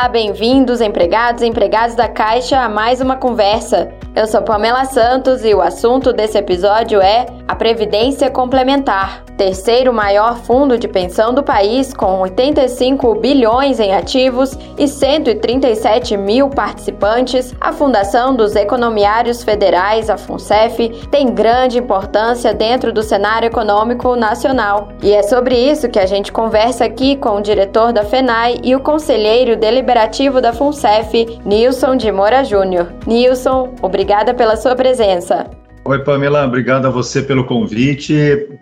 Olá, bem-vindos, empregados e empregadas da Caixa, a mais uma conversa. Eu sou Pamela Santos e o assunto desse episódio é a Previdência Complementar, terceiro maior fundo de pensão do país, com 85 bilhões em ativos e 137 mil participantes. A Fundação dos Economiários Federais, a FUNCEF, tem grande importância dentro do cenário econômico nacional. E é sobre isso que a gente conversa aqui com o diretor da FENAI e o conselheiro deliberativo da FUNCEF, Nilson de Moura Júnior. Nilson, obrigada pela sua presença. Oi, Pamela, obrigado a você pelo convite.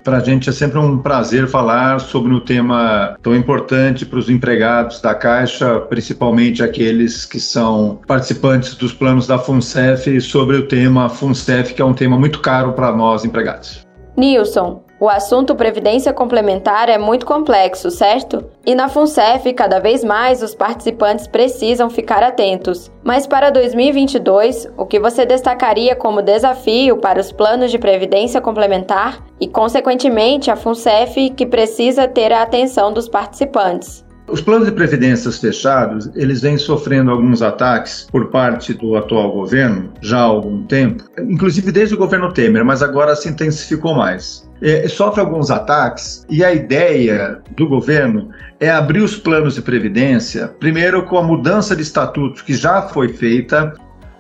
Para a gente é sempre um prazer falar sobre um tema tão importante para os empregados da Caixa, principalmente aqueles que são participantes dos planos da FUNCEF, sobre o tema FUNCEF, que é um tema muito caro para nós empregados. Nilson, o assunto previdência complementar é muito complexo, certo? E na FUNCEF, cada vez mais os participantes precisam ficar atentos. Mas para 2022, o que você destacaria como desafio para os planos de previdência complementar e, consequentemente, a FUNCEF que precisa ter a atenção dos participantes? Os planos de previdências fechados, eles vêm sofrendo alguns ataques por parte do atual governo já há algum tempo, inclusive desde o governo Temer, mas agora se intensificou mais. É, sofre alguns ataques e a ideia do governo é abrir os planos de previdência, primeiro com a mudança de estatutos que já foi feita,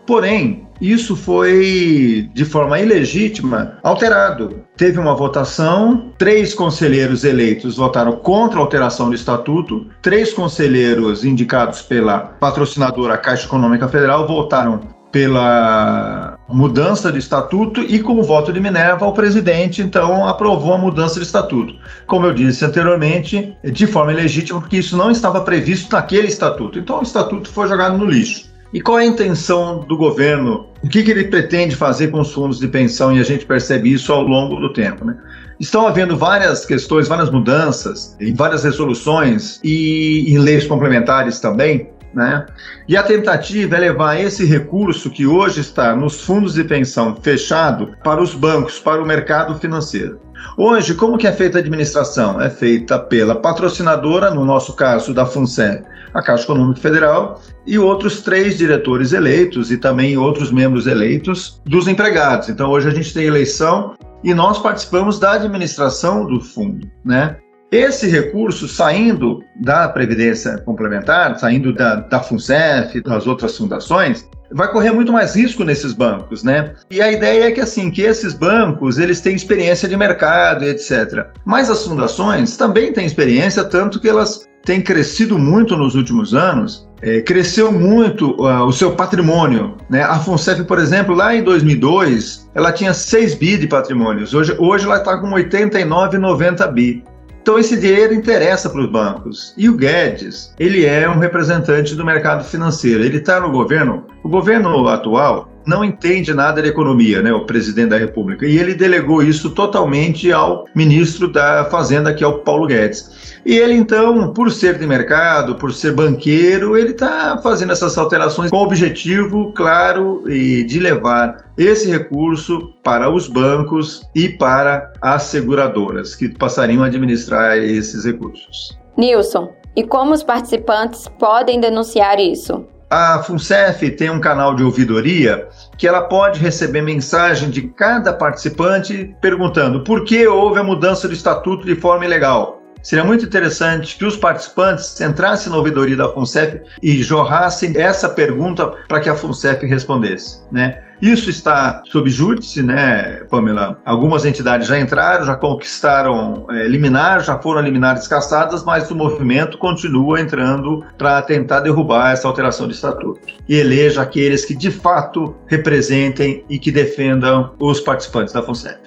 porém isso foi, de forma ilegítima, alterado. Teve uma votação, três conselheiros eleitos votaram contra a alteração do estatuto, três conselheiros indicados pela patrocinadora Caixa Econômica Federal votaram pela mudança de estatuto e com o voto de Minerva o presidente então aprovou a mudança de estatuto. Como eu disse anteriormente, de forma ilegítima, porque isso não estava previsto naquele estatuto. Então o estatuto foi jogado no lixo. E qual é a intenção do governo? O que, que, ele pretende fazer com os fundos de pensão? E a gente percebe isso ao longo do tempo. Né? Estão havendo várias questões, várias mudanças em várias resoluções e em leis complementares também. Né? E a tentativa é levar esse recurso que hoje está nos fundos de pensão fechado para os bancos, para o mercado financeiro. Hoje, como que é feita a administração? É feita pela patrocinadora, no nosso caso da FUNCEF, a Caixa Econômica Federal, e outros três diretores eleitos e também outros membros eleitos dos empregados. Então, hoje a gente tem eleição e nós participamos da administração do fundo, né? Esse recurso saindo da Previdência Complementar, saindo da, da FUNCEF, das outras fundações, vai correr muito mais risco nesses bancos, né? E a ideia é que assim, que esses bancos, eles têm experiência de mercado e etc. Mas as fundações também têm experiência, tanto que elas têm crescido muito nos últimos anos, é, cresceu muito uh, o seu patrimônio. Né? A FUNCEF, por exemplo, lá em 2002, ela tinha 6 bi de patrimônios. Hoje, hoje ela está com 89, 90 bi. Então esse dinheiro interessa para os bancos. E o Guedes, ele é um representante do mercado financeiro. Ele está no governo. O governo atual não entende nada de economia, né, o presidente da República. E ele delegou isso totalmente ao ministro da Fazenda, que é o Paulo Guedes. E ele, então, por ser de mercado, por ser banqueiro, ele está fazendo essas alterações com o objetivo claro de levar esse recurso para os bancos e para as seguradoras, que passariam a administrar esses recursos. Nilson, e como os participantes podem denunciar isso? A FUNCEF tem um canal de ouvidoria que ela pode receber mensagem de cada participante perguntando por que houve a mudança do estatuto de forma ilegal. Seria muito interessante que os participantes entrassem na ouvidoria da FUNCEF e jorrassem essa pergunta para que a FUNCEF respondesse, né? Isso está sob júdice, né, Pamela? Algumas entidades já entraram, já conquistaram é, liminar, já foram liminares cassadas, mas o movimento continua entrando para tentar derrubar essa alteração de estatuto e eleja aqueles que de fato representem e que defendam os participantes da FUNCEF.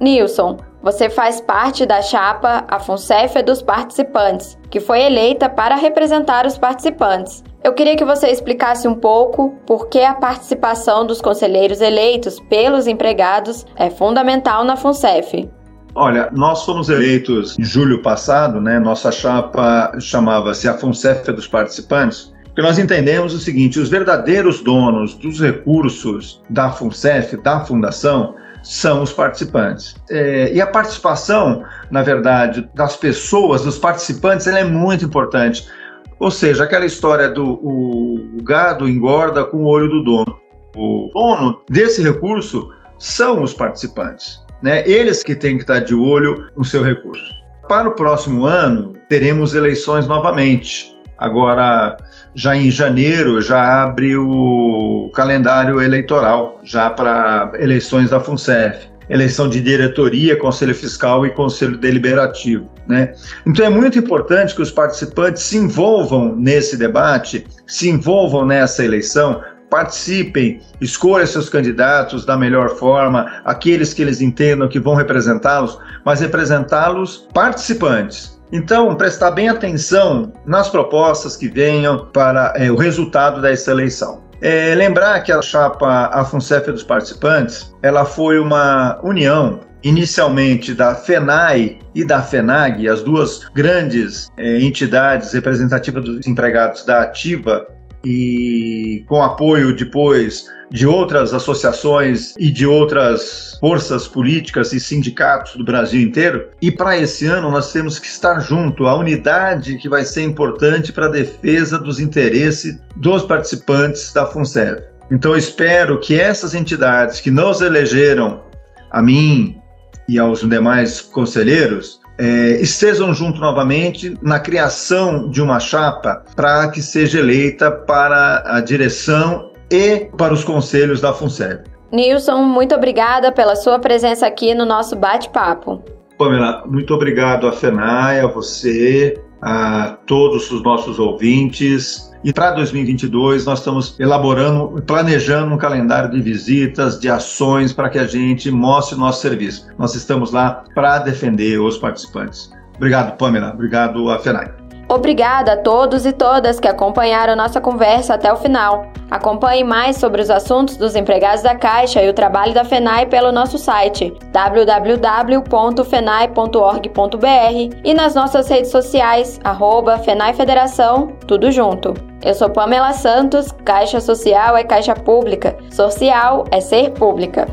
Nilson, você faz parte da chapa A FUNCEF dos participantes, que foi eleita para representar os participantes. Eu queria que você explicasse um pouco por que a participação dos conselheiros eleitos pelos empregados é fundamental na FUNCEF. Olha, nós fomos eleitos em julho passado, né? Nossa chapa chamava-se a FUNCEF dos participantes, porque nós entendemos o seguinte: os verdadeiros donos dos recursos da FUNCEF, da fundação, são os participantes. É, e a participação, na verdade, das pessoas, dos participantes, ela é muito importante Ou seja, aquela história do o, o gado engorda com o olho do dono. O dono desse recurso são os participantes. Né? Eles que têm que estar de olho no seu recurso. Para o próximo ano, teremos eleições novamente. Agora, já em janeiro, já abre o calendário eleitoral, já para eleições da FUNCEF. Eleição de diretoria, conselho fiscal e conselho deliberativo. Né? Então é muito importante que os participantes se envolvam nesse debate, se envolvam nessa eleição, participem, escolham seus candidatos da melhor forma, aqueles que eles entendam que vão representá-los, mas representá-los participantes. Então, prestar bem atenção nas propostas que venham para é, o resultado dessa eleição. É, lembrar que a chapa Afuncef dos participantes, ela foi uma união inicialmente da FENAI e da FENAG, as duas grandes é, entidades representativas dos empregados da Ativa, e com apoio depois de outras associações e de outras forças políticas e sindicatos do Brasil inteiro. E para esse ano nós temos que estar junto, a unidade que vai ser importante para a defesa dos interesses dos participantes da FUNSEV. Então espero que essas entidades que nos elegeram, a mim e aos demais conselheiros, é, estejam junto novamente na criação de uma chapa para que seja eleita para a direção e para os conselhos da FUNSEB. Nilson, muito obrigada pela sua presença aqui no nosso bate-papo. Pamela, muito obrigado a FENAI, a você, a todos os nossos ouvintes. E para 2022, nós estamos elaborando, planejando um calendário de visitas, de ações, para que a gente mostre o nosso serviço. Nós estamos lá para defender os participantes. Obrigado, Pamela. Obrigado, a FENAI. Obrigada a todos e todas que acompanharam nossa conversa até o final. Acompanhe mais sobre os assuntos dos empregados da Caixa e o trabalho da FENAI pelo nosso site www.fenai.org.br e nas nossas redes sociais, arroba FENAI Federação, tudo junto. Eu sou Pamela Santos, Caixa Social é Caixa Pública, Social é Ser Pública.